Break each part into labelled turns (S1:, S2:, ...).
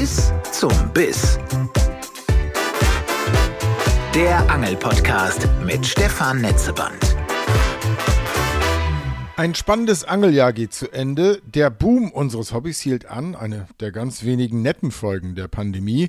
S1: Bis zum Biss. Der Angelpodcast mit Stefan Netzeband.
S2: Ein spannendes Angeljahr geht zu Ende. Der Boom unseres Hobbys hielt an, eine der ganz wenigen netten Folgen der Pandemie.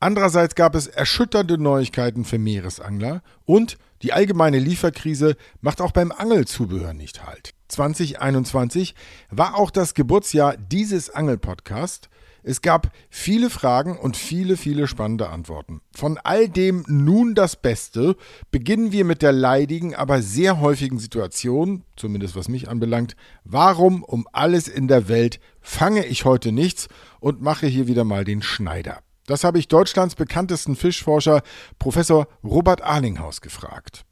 S2: Andererseits gab es erschütternde Neuigkeiten für Meeresangler und die allgemeine Lieferkrise macht auch beim Angelzubehör nicht halt. 2021 war auch das Geburtsjahr dieses Angelpodcasts. Es gab viele Fragen und viele, viele spannende Antworten. Von all dem nun das Beste. Beginnen wir mit der leidigen, aber sehr häufigen Situation, zumindest was mich anbelangt. Warum um alles in der Welt fange ich heute nichts und mache hier wieder mal den Schneider? Das habe ich Deutschlands bekanntesten Fischforscher Professor Robert Arlinghaus gefragt.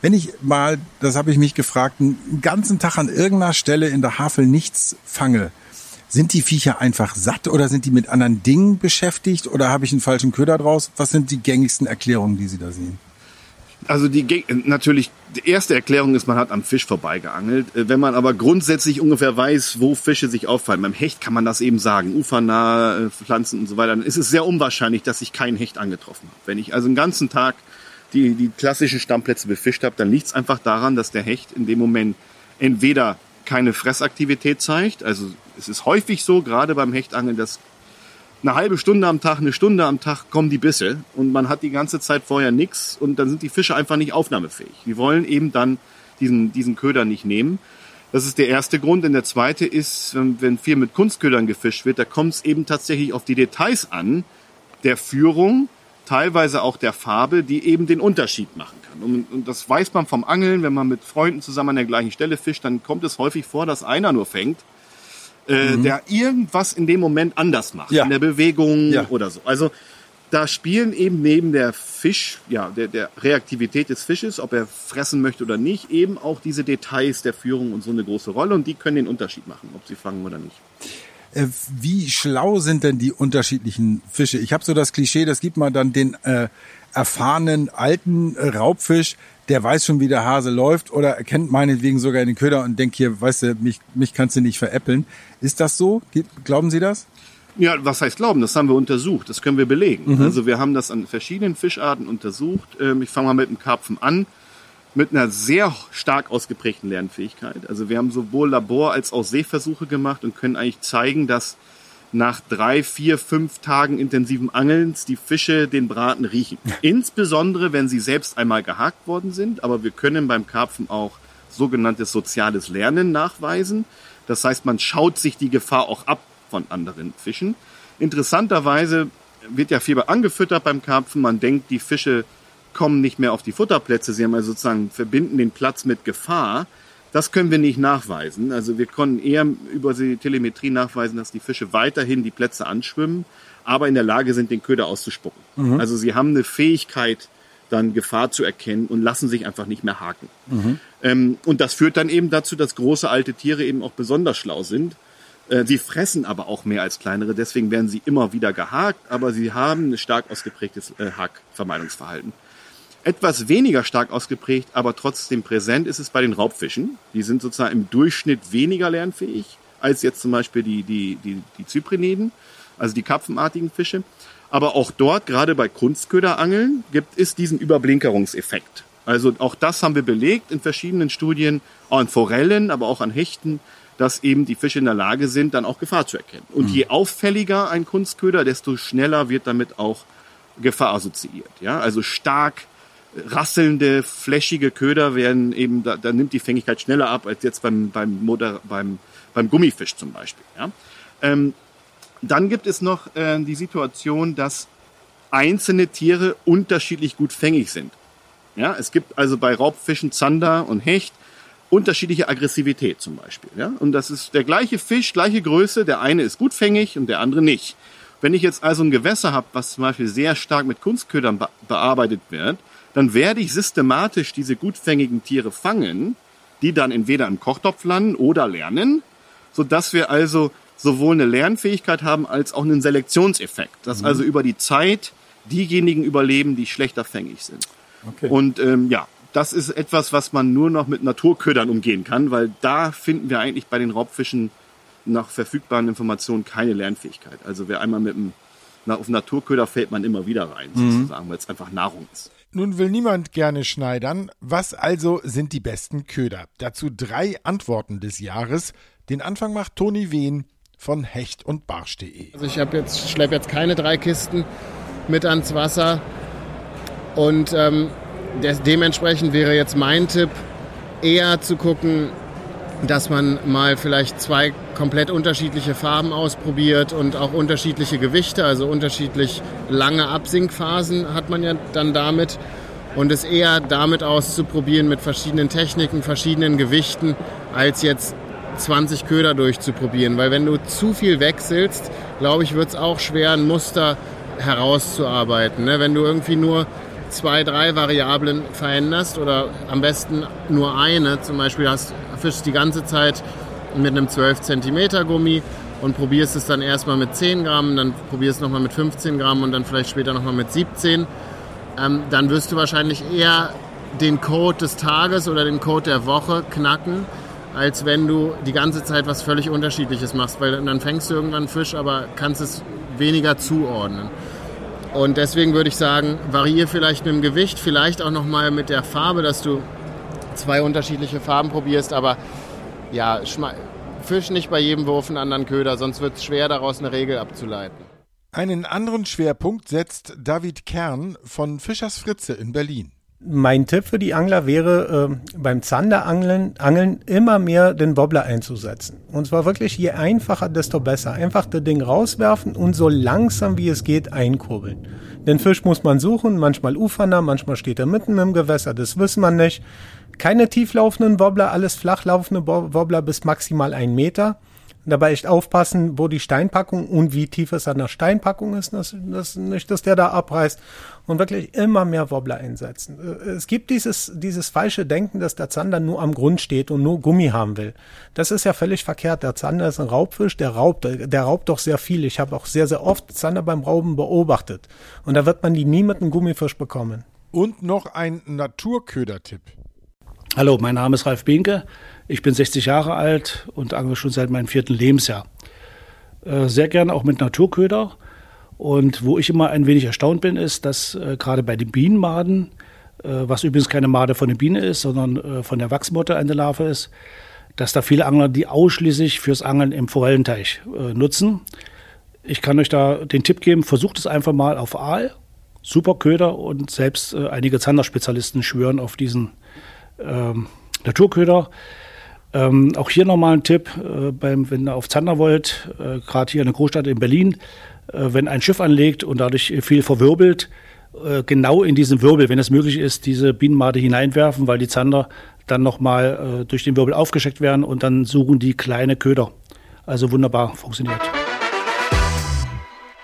S3: Wenn ich mal, das habe ich mich gefragt, einen ganzen Tag an irgendeiner Stelle in der Havel nichts fange, sind die Viecher einfach satt oder sind die mit anderen Dingen beschäftigt oder habe ich einen falschen Köder draus? Was sind die gängigsten Erklärungen, die Sie da sehen?
S4: Also die natürlich die erste Erklärung ist, man hat am Fisch vorbeigeangelt. Äh, wenn man aber grundsätzlich ungefähr weiß, wo Fische sich auffallen, beim Hecht kann man das eben sagen, ufernahe äh, Pflanzen und so weiter, dann ist es sehr unwahrscheinlich, dass ich keinen Hecht angetroffen habe. Wenn ich also einen ganzen Tag die, die klassischen Stammplätze befischt habe, dann liegt es einfach daran, dass der Hecht in dem Moment entweder keine Fressaktivität zeigt, also es ist häufig so, gerade beim Hechtangeln, dass eine halbe Stunde am Tag, eine Stunde am Tag kommen die Bisse und man hat die ganze Zeit vorher nichts und dann sind die Fische einfach nicht aufnahmefähig. Die wollen eben dann diesen, diesen Köder nicht nehmen. Das ist der erste Grund. Und der zweite ist, wenn viel mit Kunstködern gefischt wird, da kommt es eben tatsächlich auf die Details an, der Führung, teilweise auch der Farbe, die eben den Unterschied machen kann. Und, und das weiß man vom Angeln, wenn man mit Freunden zusammen an der gleichen Stelle fischt, dann kommt es häufig vor, dass einer nur fängt äh, mhm. der irgendwas in dem Moment anders macht, ja. in der Bewegung ja. oder so. Also da spielen eben neben der Fisch, ja, der, der Reaktivität des Fisches, ob er fressen möchte oder nicht, eben auch diese Details der Führung und so eine große Rolle und die können den Unterschied machen, ob sie fangen oder nicht.
S3: Äh, wie schlau sind denn die unterschiedlichen Fische? Ich habe so das Klischee, das gibt man dann den äh, erfahrenen alten Raubfisch, der weiß schon, wie der Hase läuft oder erkennt meinetwegen sogar den Köder und denkt hier, weißt du, mich, mich kannst du nicht veräppeln. Ist das so? Glauben Sie das?
S4: Ja, was heißt glauben? Das haben wir untersucht. Das können wir belegen. Mhm. Also wir haben das an verschiedenen Fischarten untersucht. Ähm, ich fange mal mit dem Karpfen an. Mit einer sehr stark ausgeprägten Lernfähigkeit. Also wir haben sowohl Labor- als auch Seeversuche gemacht und können eigentlich zeigen, dass nach drei, vier, fünf Tagen intensiven Angelns die Fische den Braten riechen. Insbesondere, wenn sie selbst einmal gehakt worden sind. Aber wir können beim Karpfen auch sogenanntes soziales Lernen nachweisen. Das heißt, man schaut sich die Gefahr auch ab von anderen Fischen. Interessanterweise wird ja Fieber angefüttert beim Karpfen. Man denkt, die Fische kommen nicht mehr auf die Futterplätze. Sie haben also sozusagen verbinden den Platz mit Gefahr. Das können wir nicht nachweisen. Also wir konnten eher über die Telemetrie nachweisen, dass die Fische weiterhin die Plätze anschwimmen, aber in der Lage sind, den Köder auszuspucken. Mhm. Also sie haben eine Fähigkeit, dann Gefahr zu erkennen und lassen sich einfach nicht mehr haken. Mhm. Ähm, und das führt dann eben dazu, dass große alte Tiere eben auch besonders schlau sind. Äh, sie fressen aber auch mehr als kleinere, deswegen werden sie immer wieder gehakt, aber sie haben ein stark ausgeprägtes äh, Hakvermeidungsverhalten. Etwas weniger stark ausgeprägt, aber trotzdem präsent ist es bei den Raubfischen. Die sind sozusagen im Durchschnitt weniger lernfähig als jetzt zum Beispiel die, die, die, die Zypriniden, also die kapfenartigen Fische. Aber auch dort, gerade bei Kunstköderangeln, gibt es diesen Überblinkerungseffekt. Also auch das haben wir belegt in verschiedenen Studien, auch an Forellen, aber auch an Hechten, dass eben die Fische in der Lage sind, dann auch Gefahr zu erkennen. Und mhm. je auffälliger ein Kunstköder, desto schneller wird damit auch Gefahr assoziiert. Ja, also stark rasselnde, flächige Köder werden eben, da, da nimmt die Fängigkeit schneller ab als jetzt beim, beim, Moder, beim, beim Gummifisch zum Beispiel. Ja? Ähm, dann gibt es noch äh, die Situation, dass einzelne Tiere unterschiedlich gut fängig sind. Ja, es gibt also bei Raubfischen Zander und Hecht unterschiedliche Aggressivität zum Beispiel. Ja? Und das ist der gleiche Fisch, gleiche Größe, der eine ist gut fängig und der andere nicht. Wenn ich jetzt also ein Gewässer habe, was zum Beispiel sehr stark mit Kunstködern bearbeitet wird, dann werde ich systematisch diese gutfängigen Tiere fangen, die dann entweder im Kochtopf landen oder lernen, so dass wir also sowohl eine Lernfähigkeit haben als auch einen Selektionseffekt, dass mhm. also über die Zeit diejenigen überleben, die schlechter fängig sind. Okay. Und ähm, ja, das ist etwas, was man nur noch mit Naturködern umgehen kann, weil da finden wir eigentlich bei den Raubfischen nach verfügbaren Informationen keine Lernfähigkeit. Also wer einmal mit einem auf Naturköder fällt man immer wieder rein, mhm. sozusagen, weil es einfach Nahrung ist.
S2: Nun will niemand gerne schneidern. Was also sind die besten Köder? Dazu drei Antworten des Jahres. Den Anfang macht Toni Wehn von hecht und barsch.de.
S5: Also ich habe jetzt schleppe jetzt keine drei Kisten mit ans Wasser und ähm, des, dementsprechend wäre jetzt mein Tipp eher zu gucken, dass man mal vielleicht zwei komplett unterschiedliche Farben ausprobiert und auch unterschiedliche Gewichte, also unterschiedlich lange Absinkphasen hat man ja dann damit und es eher damit auszuprobieren mit verschiedenen Techniken, verschiedenen Gewichten, als jetzt 20 Köder durchzuprobieren, weil wenn du zu viel wechselst, glaube ich, wird es auch schwer, ein Muster herauszuarbeiten. Ne? Wenn du irgendwie nur zwei, drei Variablen veränderst oder am besten nur eine, zum Beispiel hast, fischst die ganze Zeit mit einem 12 cm Gummi und probierst es dann erstmal mit 10 Gramm, dann probierst es nochmal mit 15 Gramm und dann vielleicht später nochmal mit 17, ähm, dann wirst du wahrscheinlich eher den Code des Tages oder den Code der Woche knacken, als wenn du die ganze Zeit was völlig Unterschiedliches machst, weil dann fängst du irgendwann Fisch, aber kannst es weniger zuordnen. Und deswegen würde ich sagen, variiere vielleicht mit dem Gewicht, vielleicht auch nochmal mit der Farbe, dass du zwei unterschiedliche Farben probierst, aber ja, fisch nicht bei jedem Wurf einen anderen Köder, sonst wird es schwer, daraus eine Regel abzuleiten.
S2: Einen anderen Schwerpunkt setzt David Kern von Fischers Fritze in Berlin.
S6: Mein Tipp für die Angler wäre, äh, beim Zanderangeln Angeln immer mehr den Wobbler einzusetzen. Und zwar wirklich, je einfacher, desto besser. Einfach das Ding rauswerfen und so langsam wie es geht einkurbeln. Den Fisch muss man suchen, manchmal ufernah, manchmal steht er mitten im Gewässer, das wissen man nicht. Keine tieflaufenden Wobbler, alles flachlaufende Wobbler bis maximal ein Meter dabei echt aufpassen, wo die Steinpackung und wie tief es an der Steinpackung ist, dass, dass nicht, dass der da abreißt und wirklich immer mehr Wobbler einsetzen. Äh, es gibt dieses, dieses falsche Denken, dass der Zander nur am Grund steht und nur Gummi haben will. Das ist ja völlig verkehrt. Der Zander ist ein Raubfisch, der raubt, der raubt doch sehr viel. Ich habe auch sehr, sehr oft Zander beim Rauben beobachtet. Und da wird man die nie mit einem Gummifisch bekommen.
S2: Und noch ein Naturködertipp.
S7: Hallo, mein Name ist Ralf Binke. Ich bin 60 Jahre alt und angel schon seit meinem vierten Lebensjahr. Äh, sehr gerne auch mit Naturköder. Und wo ich immer ein wenig erstaunt bin, ist, dass äh, gerade bei den Bienenmaden, äh, was übrigens keine Made von der Biene ist, sondern von der Wachsmotte eine Larve ist, dass da viele Angler die ausschließlich fürs Angeln im Forellenteich nutzen. Ich kann euch da den Tipp geben, versucht es einfach mal auf Aal. Super Köder und selbst einige Zanderspezialisten schwören auf diesen ähm, Naturköder. Ähm, auch hier nochmal ein Tipp, äh, beim, wenn ihr auf Zander wollt, äh, gerade hier in der Großstadt in Berlin, äh, wenn ein Schiff anlegt und dadurch viel verwirbelt, äh, genau in diesen Wirbel, wenn es möglich ist, diese Bienenmade hineinwerfen, weil die Zander dann nochmal äh, durch den Wirbel aufgescheckt werden und dann suchen die kleine Köder. Also wunderbar funktioniert.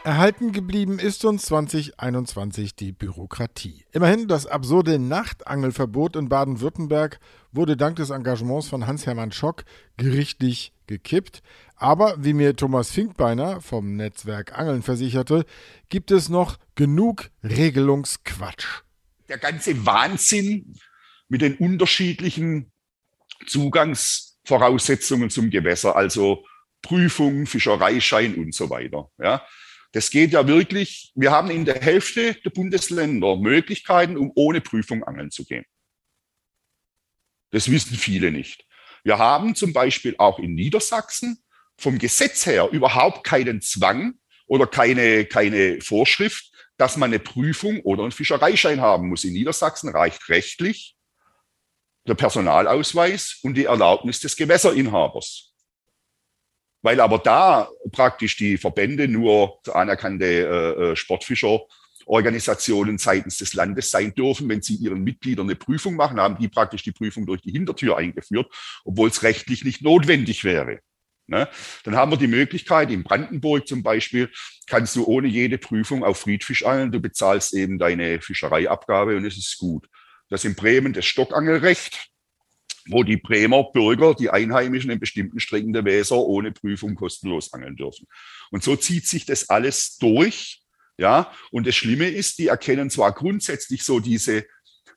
S2: Erhalten geblieben ist uns 2021 die Bürokratie. Immerhin das absurde Nachtangelverbot in Baden-Württemberg wurde dank des Engagements von Hans-Hermann Schock gerichtlich gekippt. Aber wie mir Thomas Finkbeiner vom Netzwerk Angeln versicherte, gibt es noch genug Regelungsquatsch.
S8: Der ganze Wahnsinn mit den unterschiedlichen Zugangsvoraussetzungen zum Gewässer, also Prüfung, Fischereischein und so weiter. Ja. Das geht ja wirklich, wir haben in der Hälfte der Bundesländer Möglichkeiten, um ohne Prüfung angeln zu gehen. Das wissen viele nicht. Wir haben zum Beispiel auch in Niedersachsen vom Gesetz her überhaupt keinen Zwang oder keine, keine Vorschrift, dass man eine Prüfung oder einen Fischereischein haben muss. In Niedersachsen reicht rechtlich der Personalausweis und die Erlaubnis des Gewässerinhabers. Weil aber da praktisch die Verbände nur anerkannte äh, äh, Sportfischerorganisationen seitens des Landes sein dürfen, wenn sie ihren Mitgliedern eine Prüfung machen, haben die praktisch die Prüfung durch die Hintertür eingeführt, obwohl es rechtlich nicht notwendig wäre. Ne? Dann haben wir die Möglichkeit, in Brandenburg zum Beispiel, kannst du ohne jede Prüfung auf Friedfisch angeln. Du bezahlst eben deine Fischereiabgabe und es ist gut. Das in Bremen das Stockangelrecht wo die Bremer Bürger, die Einheimischen in bestimmten Strecken der Weser ohne Prüfung kostenlos angeln dürfen. Und so zieht sich das alles durch. Ja, und das Schlimme ist, die erkennen zwar grundsätzlich so diese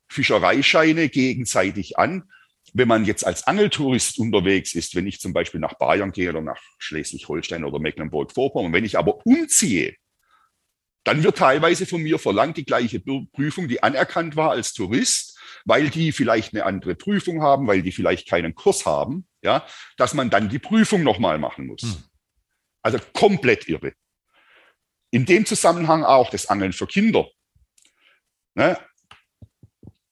S8: Fischereischeine gegenseitig an. Wenn man jetzt als Angeltourist unterwegs ist, wenn ich zum Beispiel nach Bayern gehe oder nach Schleswig-Holstein oder Mecklenburg-Vorpommern, wenn ich aber umziehe, Dann wird teilweise von mir verlangt, die gleiche Prüfung, die anerkannt war als Tourist, weil die vielleicht eine andere Prüfung haben, weil die vielleicht keinen Kurs haben, ja, dass man dann die Prüfung nochmal machen muss. Hm. Also komplett irre. In dem Zusammenhang auch das Angeln für Kinder. Ne?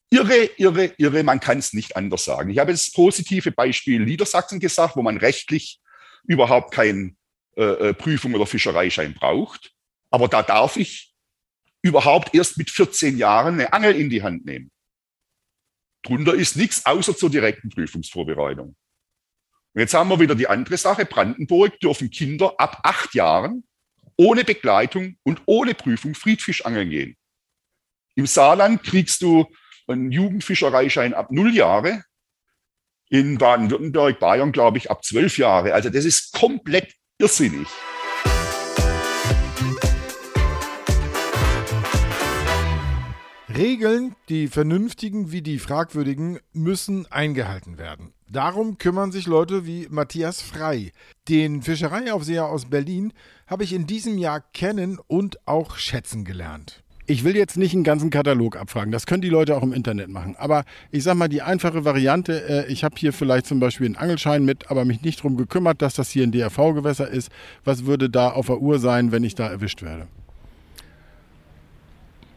S8: Irre, irre, irre, man kann es nicht anders sagen. Ich habe das positive Beispiel Niedersachsen gesagt, wo man rechtlich überhaupt keine äh, äh, Prüfung oder Fischereischein braucht. Aber da darf ich überhaupt erst mit 14 Jahren eine Angel in die Hand nehmen. Drunter ist nichts außer zur direkten Prüfungsvorbereitung. Und jetzt haben wir wieder die andere Sache. Brandenburg dürfen Kinder ab acht Jahren ohne Begleitung und ohne Prüfung Friedfischangeln gehen. Im Saarland kriegst du einen Jugendfischereischein ab null Jahre. In Baden-Württemberg, Bayern, glaube ich, ab zwölf Jahre. Also das ist komplett irrsinnig.
S2: Regeln, die vernünftigen wie die fragwürdigen, müssen eingehalten werden. Darum kümmern sich Leute wie Matthias Frei. Den Fischereiaufseher aus Berlin habe ich in diesem Jahr kennen und auch schätzen gelernt.
S3: Ich will jetzt nicht einen ganzen Katalog abfragen, das können die Leute auch im Internet machen. Aber ich sag mal, die einfache Variante, äh, ich habe hier vielleicht zum Beispiel einen Angelschein mit, aber mich nicht darum gekümmert, dass das hier ein DRV-Gewässer ist. Was würde da auf der Uhr sein, wenn ich da erwischt werde?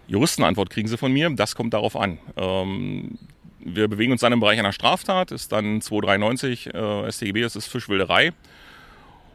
S9: Juristenantwort kriegen Sie von mir, das kommt darauf an. Ähm, wir bewegen uns dann im Bereich einer Straftat, ist dann 293 äh, StGB, das ist Fischwilderei.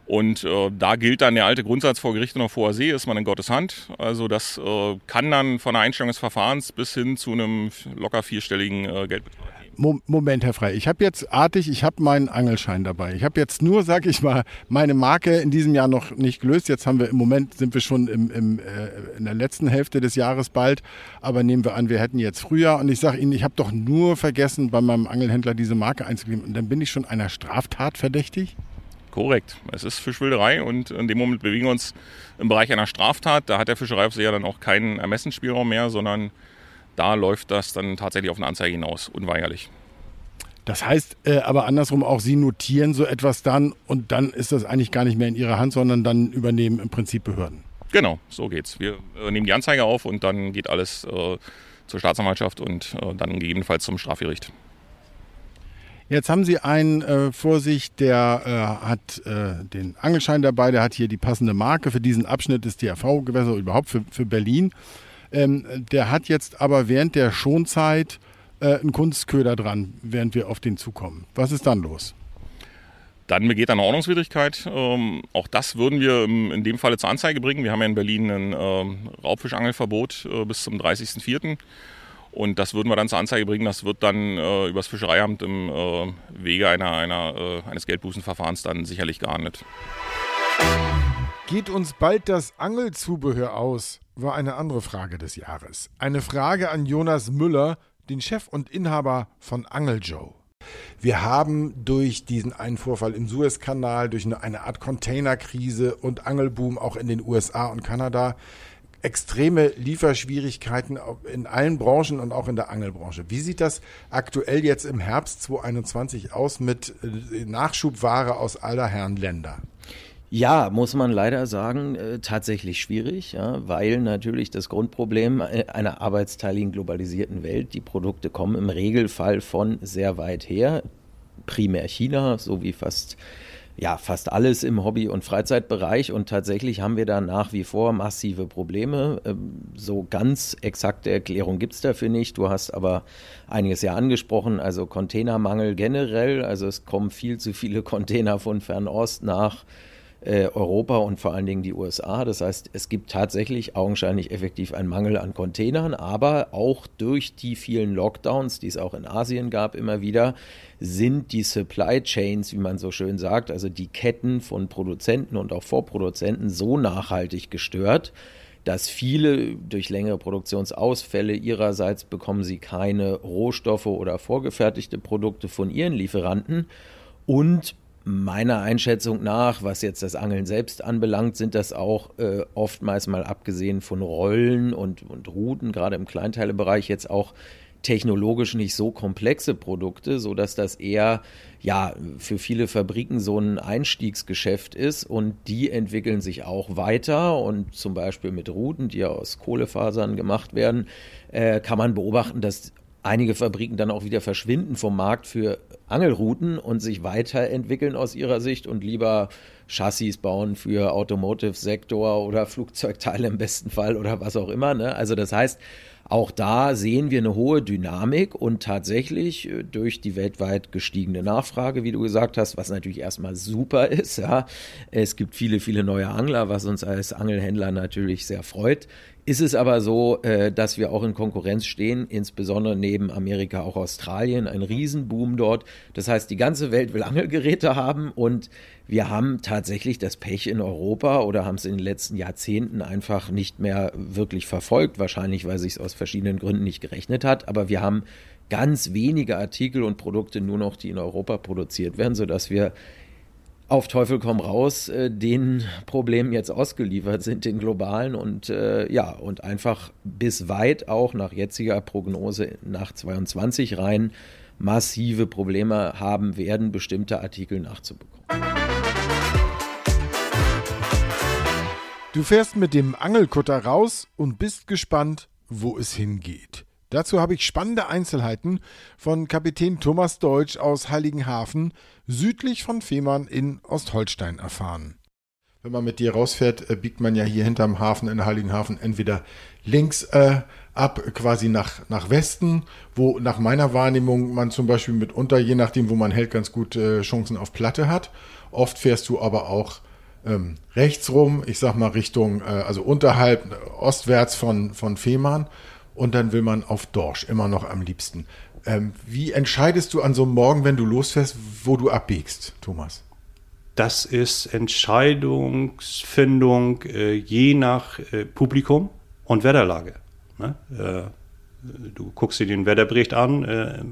S9: Und äh, da gilt dann der alte Grundsatz vor Gericht und vor See, ist man in Gottes Hand. Also das äh, kann dann von der Einstellung des Verfahrens bis hin zu einem locker vierstelligen äh, Geldbetrag
S3: Moment, Herr Frei, ich habe jetzt artig, ich habe meinen Angelschein dabei. Ich habe jetzt nur, sag ich mal, meine Marke in diesem Jahr noch nicht gelöst. Jetzt haben wir im Moment, sind wir schon im, im, äh, in der letzten Hälfte des Jahres bald. Aber nehmen wir an, wir hätten jetzt Frühjahr. Und ich sage Ihnen, ich habe doch nur vergessen, bei meinem Angelhändler diese Marke einzugeben. Und dann bin ich schon einer Straftat verdächtig?
S9: Korrekt. Es ist Fischwilderei und in dem Moment bewegen wir uns im Bereich einer Straftat. Da hat der Fischereiaufseher dann auch keinen Ermessensspielraum mehr, sondern da läuft das dann tatsächlich auf eine Anzeige hinaus, unweigerlich.
S3: Das heißt äh, aber andersrum auch, Sie notieren so etwas dann und dann ist das eigentlich gar nicht mehr in Ihrer Hand, sondern dann übernehmen im Prinzip Behörden.
S9: Genau, so geht's. Wir äh, nehmen die Anzeige auf und dann geht alles äh, zur Staatsanwaltschaft und äh, dann gegebenenfalls zum Strafgericht.
S3: Jetzt haben Sie einen äh, vor sich, der äh, hat den Angelschein dabei, der hat hier die passende Marke für diesen Abschnitt des DRV-Gewässer, überhaupt für, für Berlin. Ähm, der hat jetzt aber während der Schonzeit äh, einen Kunstköder dran, während wir auf den zukommen. Was ist dann los?
S9: Dann begeht eine Ordnungswidrigkeit. Ähm, auch das würden wir in dem Falle zur Anzeige bringen. Wir haben ja in Berlin ein ähm, Raubfischangelverbot äh, bis zum 30.04. Und das würden wir dann zur Anzeige bringen. Das wird dann äh, übers Fischereiamt im äh, Wege einer, einer, äh, eines Geldbußenverfahrens dann sicherlich geahndet.
S2: Geht uns bald das Angelzubehör aus? war eine andere Frage des Jahres. Eine Frage an Jonas Müller, den Chef und Inhaber von Angel Joe. Wir haben durch diesen einen Vorfall im Suezkanal, durch eine Art Containerkrise und Angelboom auch in den USA und Kanada extreme Lieferschwierigkeiten in allen Branchen und auch in der Angelbranche. Wie sieht das aktuell jetzt im Herbst 2021 aus mit äh, Nachschubware aus aller Herren Länder?
S10: Ja, muss man leider sagen, äh, tatsächlich schwierig, ja, weil natürlich das Grundproblem äh, einer arbeitsteiligen globalisierten Welt, die Produkte kommen im Regelfall von sehr weit her, primär China, so wie fast ja, fast alles im Hobby- und Freizeitbereich und tatsächlich haben wir da nach wie vor massive Probleme. Ähm, so ganz exakte Erklärung gibt es dafür nicht. Du hast aber einiges ja angesprochen, also Containermangel generell. Also es kommen viel zu viele Container von Fernost nach äh, Europa und vor allen Dingen die USA. Das heißt, es gibt tatsächlich augenscheinlich effektiv einen Mangel an Containern, aber auch durch die vielen Lockdowns, die es auch in Asien gab, immer wieder, sind die Supply Chains, wie man so schön sagt, also die Ketten von Produzenten und auch Vorproduzenten so nachhaltig gestört, dass viele durch längere Produktionsausfälle ihrerseits bekommen sie keine Rohstoffe oder vorgefertigte Produkte von ihren Lieferanten und meiner Einschätzung nach, was jetzt das Angeln selbst anbelangt, sind das auch äh, oftmals mal abgesehen von Rollen und, und Routen, gerade im Kleinteilebereich jetzt auch technologisch nicht so komplexe Produkte, so dass das eher ja für viele Fabriken so ein Einstiegsgeschäft ist und die entwickeln sich auch weiter und zum Beispiel mit Routen, die ja aus Kohlefasern gemacht werden, äh, kann man beobachten, dass einige Fabriken dann auch wieder verschwinden vom Markt für Angelrouten und sich weiterentwickeln aus ihrer Sicht und lieber Chassis bauen für Automotive-Sektor oder Flugzeugteile im besten Fall oder was auch immer. Ne? Also das heißt, auch da sehen wir eine hohe Dynamik und tatsächlich äh, durch die weltweit gestiegene Nachfrage, wie du gesagt hast, was natürlich erstmal super ist. Ja, es gibt viele, viele neue Angler, was uns als Angelhändler natürlich sehr freut. Ist es aber so, äh, dass wir auch in Konkurrenz stehen, insbesondere neben Amerika auch Australien, ein Riesenboom dort. Das heißt, die ganze Welt will Angelgeräte haben und wir haben tatsächlich das Pech in Europa oder haben es in den letzten Jahrzehnten einfach nicht mehr wirklich verfolgt, wahrscheinlich weil sich es aus verschiedenen Gründen nicht gerechnet hat. Aber wir haben ganz wenige Artikel und Produkte nur noch, die in Europa produziert werden, sodass wir auf Teufel komm raus äh, den Problemen jetzt ausgeliefert sind, den globalen und äh, ja, und einfach bis weit auch nach jetziger Prognose nach 22 rein massive Probleme haben werden, bestimmte Artikel nachzubekommen.
S2: Du fährst mit dem Angelkutter raus und bist gespannt, wo es hingeht. Dazu habe ich spannende Einzelheiten von Kapitän Thomas Deutsch aus Heiligenhafen südlich von Fehmarn in Ostholstein erfahren. Wenn man mit dir rausfährt, äh, biegt man ja hier hinterm Hafen in Heiligenhafen entweder links äh, ab, quasi nach, nach Westen, wo nach meiner Wahrnehmung man zum Beispiel mitunter, je nachdem, wo man hält, ganz gut äh, Chancen auf Platte hat. Oft fährst du aber auch ähm, rechts rum, ich sag mal Richtung, äh, also unterhalb, ostwärts von, von Fehmarn und dann will man auf Dorsch, immer noch am liebsten. Ähm, wie entscheidest du an so einem Morgen, wenn du losfährst, wo du abbiegst, Thomas?
S11: Das ist Entscheidungsfindung äh, je nach äh, Publikum und Wetterlage. Ne? Äh, du guckst dir den Wetterbericht an, äh,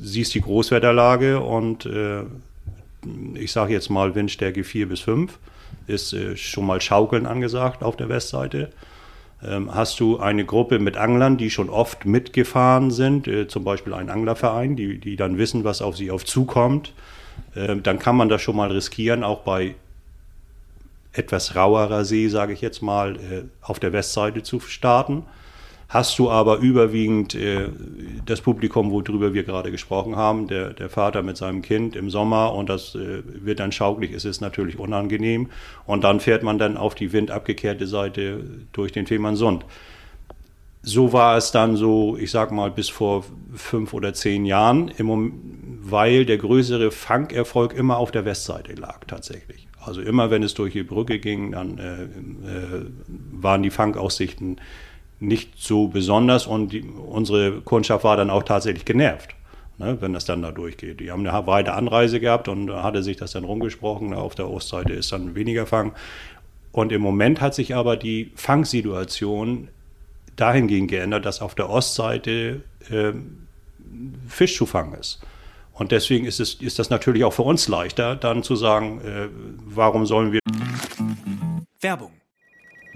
S11: siehst die Großwetterlage und äh, ich sage jetzt mal Windstärke 4 bis 5 ist äh, schon mal Schaukeln angesagt auf der Westseite hast du eine Gruppe mit Anglern, die schon oft mitgefahren sind, äh, zum Beispiel ein Anglerverein, die, die dann wissen, was auf sie auf zukommt, äh, dann kann man das schon mal riskieren, auch bei etwas rauerer See, sage ich jetzt mal, äh, auf der Westseite zu starten hast du aber überwiegend äh, das Publikum, worüber wir gerade gesprochen haben, der, der Vater mit seinem Kind im Sommer und das äh, wird dann schaukelig, es ist natürlich unangenehm und dann fährt man dann auf die windabgekehrte Seite durch den Fehmarnsund. So war es dann so, ich sag mal, bis vor fünf oder zehn Jahren, im, weil der größere Fangerfolg immer auf der Westseite lag tatsächlich. Also immer wenn es durch die Brücke ging, dann äh, äh, waren die Fangaussichten nicht so besonders und die, unsere Kundschaft war dann auch tatsächlich genervt, ne, wenn das dann da durchgeht. Die haben eine weite Anreise gehabt und hatte sich das dann rumgesprochen. Auf der Ostseite ist dann weniger Fang. Und im Moment hat sich aber die Fangsituation dahingehend geändert, dass auf der Ostseite äh, Fisch zu fangen ist. Und deswegen ist, es, ist das natürlich auch für uns leichter, dann zu sagen, äh, warum sollen wir.
S12: Werbung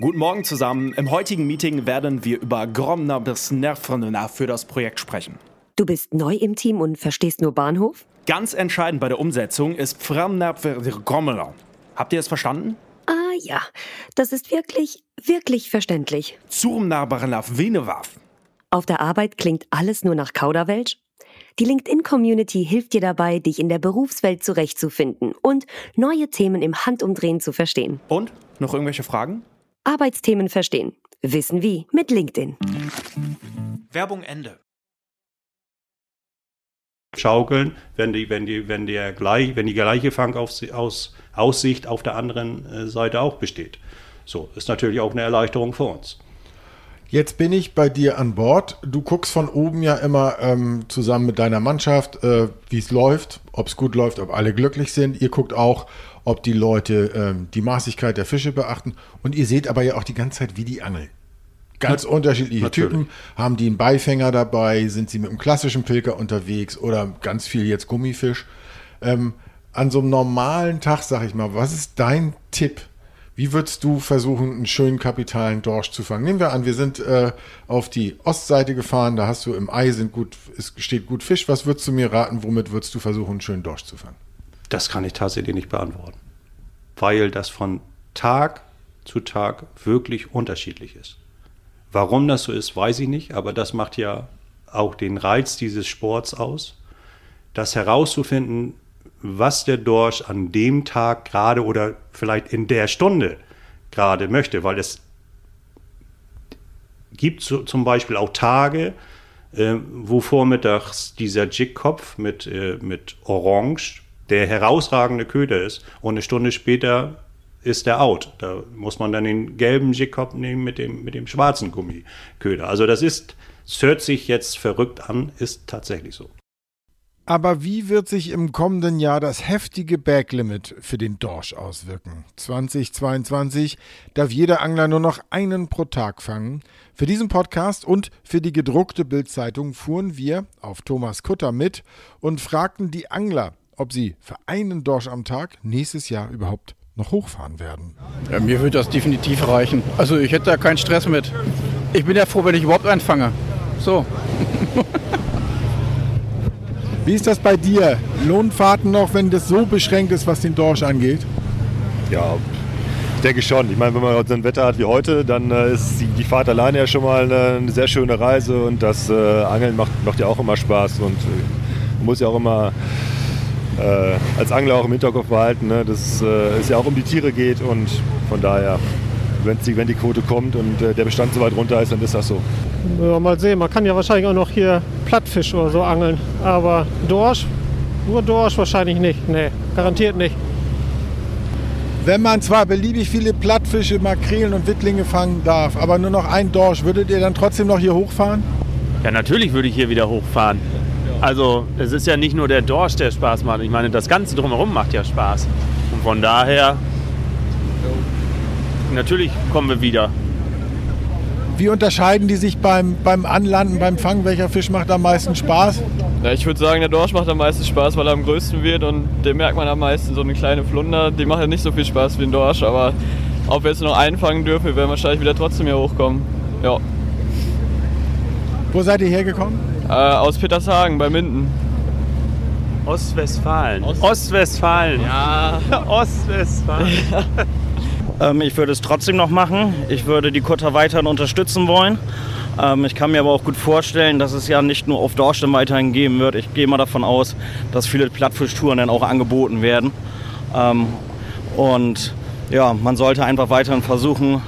S12: Guten Morgen zusammen. Im heutigen Meeting werden wir über Gromner bis Nervrenna für das Projekt sprechen.
S13: Du bist neu im Team und verstehst nur Bahnhof?
S12: Ganz entscheidend bei der Umsetzung ist Gromner. Habt ihr es verstanden?
S13: Ah ja, das ist wirklich, wirklich verständlich.
S12: Zurmnabarnaf Venewaf.
S13: Auf der Arbeit klingt alles nur nach Kauderwelsch? Die LinkedIn-Community hilft dir dabei, dich in der Berufswelt zurechtzufinden und neue Themen im Handumdrehen zu verstehen.
S12: Und? Noch irgendwelche Fragen?
S13: Arbeitsthemen verstehen. Wissen wie mit LinkedIn.
S12: Werbung Ende.
S11: Schaukeln, wenn die, wenn die, wenn der gleich, wenn die gleiche Fangaussicht auf der anderen äh, Seite auch besteht. So, ist natürlich auch eine Erleichterung für uns.
S2: Jetzt bin ich bei dir an Bord. Du guckst von oben ja immer ähm, zusammen mit deiner Mannschaft, äh, wie es läuft, ob es gut läuft, ob alle glücklich sind. Ihr guckt auch, ob die Leute ähm, die Maßigkeit der Fische beachten. Und ihr seht aber ja auch die ganze Zeit, wie die angeln. Ganz Na, unterschiedliche natürlich. Typen. Haben die einen Beifänger dabei? Sind sie mit einem klassischen Pilker unterwegs? Oder ganz viel jetzt Gummifisch? Ähm, an so einem normalen Tag, sag ich mal, was ist dein Tipp? Wie würdest du versuchen, einen schönen kapitalen Dorsch zu fangen? Nehmen wir an, wir sind äh, auf die Ostseite gefahren, da hast du im Ei sind gut, es steht gut Fisch. Was würdest du mir raten, womit würdest du versuchen, einen schönen Dorsch zu fangen?
S11: Das kann ich tatsächlich nicht beantworten, weil das von Tag zu Tag wirklich unterschiedlich ist. Warum das so ist, weiß ich nicht, aber das macht ja auch den Reiz dieses Sports aus, das herauszufinden, was der Dorsch an dem Tag gerade oder vielleicht in der Stunde gerade möchte, weil es gibt so, zum Beispiel auch Tage, äh, wo vormittags dieser Jigkopf mit, äh, mit Orange der herausragende Köder ist und eine Stunde später ist der out. Da muss man dann den gelben Jigkopf nehmen mit dem, mit dem schwarzen Gummiköder. Also das ist, es hört sich jetzt verrückt an, ist tatsächlich so.
S2: Aber wie wird sich im kommenden Jahr das heftige Baglimit für den Dorsch auswirken? 2022 darf jeder Angler nur noch einen pro Tag fangen. Für diesen Podcast und für die gedruckte Bildzeitung fuhren wir auf Thomas Kutter mit und fragten die Angler, ob sie für einen Dorsch am Tag nächstes Jahr überhaupt noch hochfahren werden.
S14: Ja, mir wird das definitiv reichen. Also ich hätte da keinen Stress mit. Ich bin ja froh, wenn ich überhaupt einen fange. So.
S2: Wie ist das bei dir? Lohnfahrten noch, wenn das so beschränkt ist, was den Dorsch angeht?
S15: Ja, ich denke schon. Ich meine, wenn man so ein Wetter hat wie heute, dann äh, ist die Fahrt alleine ja schon mal eine, eine sehr schöne Reise und das äh, Angeln macht, macht ja auch immer Spaß und äh, man muss ja auch immer äh, als Angler auch im Hinterkopf behalten, ne, dass äh, es ja auch um die Tiere geht und von daher, die, wenn die Quote kommt und äh, der Bestand so weit runter ist, dann ist das so.
S16: Ja, mal sehen, man kann ja wahrscheinlich auch noch hier Plattfisch oder so angeln, aber Dorsch, nur Dorsch wahrscheinlich nicht, nee, garantiert nicht.
S2: Wenn man zwar beliebig viele Plattfische, Makrelen und Wittlinge fangen darf, aber nur noch ein Dorsch, würdet ihr dann trotzdem noch hier hochfahren?
S17: Ja, natürlich würde ich hier wieder hochfahren. Also es ist ja nicht nur der Dorsch, der Spaß macht. Ich meine, das Ganze drumherum macht ja Spaß. Und von daher, natürlich kommen wir wieder.
S2: Wie unterscheiden die sich beim, beim Anlanden, beim Fangen? Welcher Fisch macht am meisten Spaß?
S18: Ja, ich würde sagen, der Dorsch macht am meisten Spaß, weil er am größten wird und den merkt man am meisten. So eine kleine Flunder, die macht ja nicht so viel Spaß wie ein Dorsch, aber ob wir jetzt noch einfangen dürfen, wir werden wahrscheinlich wieder trotzdem hier hochkommen. Ja.
S2: Wo seid ihr hergekommen?
S18: Äh, aus Petershagen bei Minden.
S17: Ostwestfalen. Ost Ostwestfalen.
S18: Ja.
S17: Ostwestfalen.
S19: ähm, ich würde es trotzdem noch machen. Ich würde die Kutter weiterhin unterstützen wollen. Ähm, ich kann mir aber auch gut vorstellen, dass es ja nicht nur auf Dorsch dann weiterhin geben wird. Ich gehe mal davon aus, dass viele Plattfisch-Touren dann auch angeboten werden. Ähm, und ja, man sollte einfach weiterhin versuchen,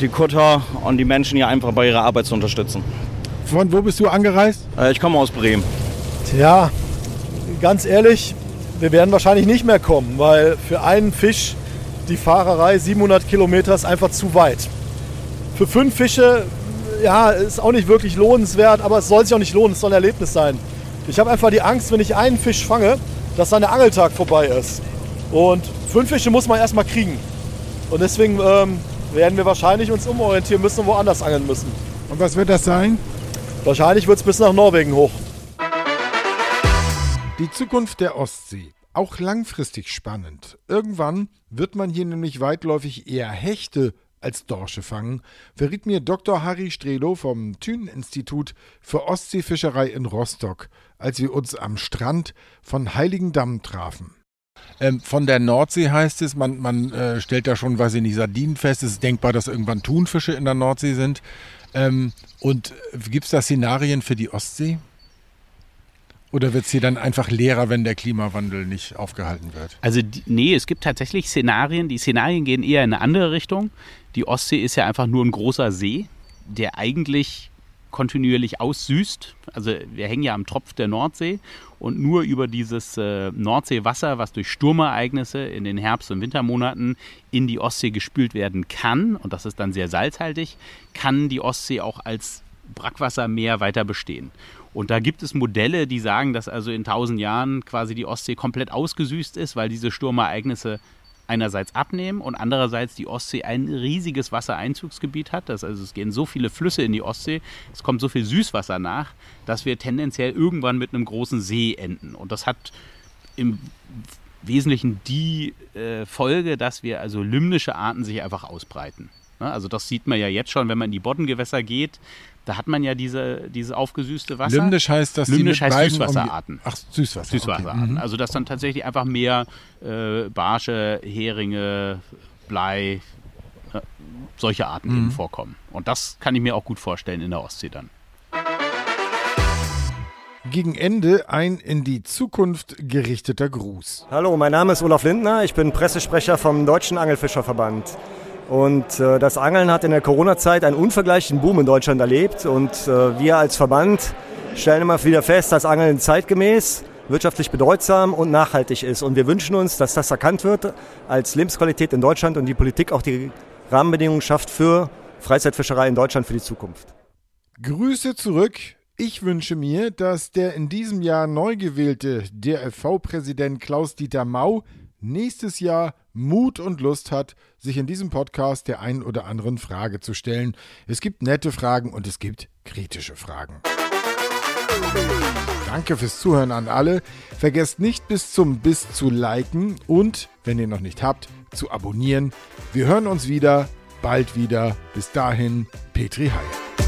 S19: die Kutter und die Menschen hier einfach bei ihrer Arbeit zu unterstützen.
S2: Von wo bist du angereist?
S19: Äh, ich komme aus Bremen.
S20: Tja, ganz ehrlich, wir werden wahrscheinlich nicht mehr kommen, weil für einen Fisch die Fahrerei 700 Kilometer ist einfach zu weit. Für fünf Fische, ja, ist auch nicht wirklich lohnenswert, aber es soll sich auch nicht lohnen, es soll ein Erlebnis sein. Ich habe einfach die Angst, wenn ich einen Fisch fange, dass dann der Angeltag vorbei ist. Und fünf Fische muss man erstmal kriegen. Und deswegen ähm, werden wir wahrscheinlich uns umorientieren müssen und woanders angeln müssen.
S2: Und was wird das sein?
S20: Wahrscheinlich wird es bis nach Norwegen hoch.
S2: Die Zukunft der Ostsee. Auch langfristig spannend. Irgendwann wird man hier nämlich weitläufig eher Hechte als Dorsche fangen, verriet mir Dr. Harry Strelo vom Thünen-Institut für Ostseefischerei in Rostock, als wir uns am Strand von Heiligendamm trafen. Ähm, von der Nordsee heißt es, man, man äh, stellt da schon, weiß ich nicht, Sardinen fest. Es ist denkbar, dass irgendwann Thunfische in der Nordsee sind. Ähm, und gibt es da Szenarien für die Ostsee? Oder wird es hier dann einfach leerer, wenn der Klimawandel nicht aufgehalten wird?
S21: Also nee, es gibt tatsächlich Szenarien. Die Szenarien gehen eher in eine andere Richtung. Die Ostsee ist ja einfach nur ein großer See, der eigentlich kontinuierlich aussüßt. Also wir hängen ja am Tropf der Nordsee und nur über dieses äh, Nordseewasser, was durch Sturmereignisse in den Herbst- und Wintermonaten in die Ostsee gespült werden kann, und das ist dann sehr salzhaltig, kann die Ostsee auch als Brackwassermeer weiter bestehen. Und da gibt es Modelle, die sagen, dass also in tausend Jahren quasi die Ostsee komplett ausgesüßt ist, weil diese Sturmereignisse einerseits abnehmen und andererseits die Ostsee ein riesiges Wassereinzugsgebiet hat. Das, also es gehen so viele Flüsse in die Ostsee, es kommt so viel Süßwasser nach, dass wir tendenziell irgendwann mit einem großen See enden. Und das hat im Wesentlichen die äh, Folge, dass wir also limnische Arten sich einfach ausbreiten. Ne? Also das sieht man ja jetzt schon, wenn man in die Boddengewässer geht. Da hat man ja diese, diese aufgesüßte Wasser.
S2: Limnisch heißt, dass
S21: Limnisch heißt Süßwasserarten.
S2: Um die, ach, Süßwasser.
S21: Süßwasserarten.
S2: Okay. Mhm.
S21: Also dass dann tatsächlich einfach mehr äh, Barsche, Heringe, Blei, äh, solche Arten
S2: Mhm.
S21: eben vorkommen. Und das kann ich mir auch gut vorstellen in der Ostsee dann.
S2: Gegen Ende ein in die Zukunft gerichteter Gruß.
S22: Hallo, mein Name ist Olaf Lindner, ich bin Pressesprecher vom Deutschen Angelfischerverband. Und äh, das Angeln hat in der Corona-Zeit einen unvergleichlichen Boom in Deutschland erlebt. Und äh, wir als Verband stellen immer wieder fest, dass Angeln zeitgemäß, wirtschaftlich bedeutsam und nachhaltig ist. Und wir wünschen uns, dass das erkannt wird als Lebensqualität in Deutschland und die Politik auch die Rahmenbedingungen schafft für Freizeitfischerei in Deutschland für die Zukunft.
S2: Grüße zurück. Ich wünsche mir, dass der in diesem Jahr neu gewählte DFV-Präsident Klaus-Dieter Mau nächstes Jahr Mut und Lust hat, sich in diesem Podcast der einen oder anderen Frage zu stellen. Es gibt nette Fragen und es gibt kritische Fragen. Danke fürs Zuhören an alle. Vergesst nicht bis zum Bis zu liken und, wenn ihr noch nicht habt, zu abonnieren. Wir hören uns wieder, bald wieder. Bis dahin, Petri Heil.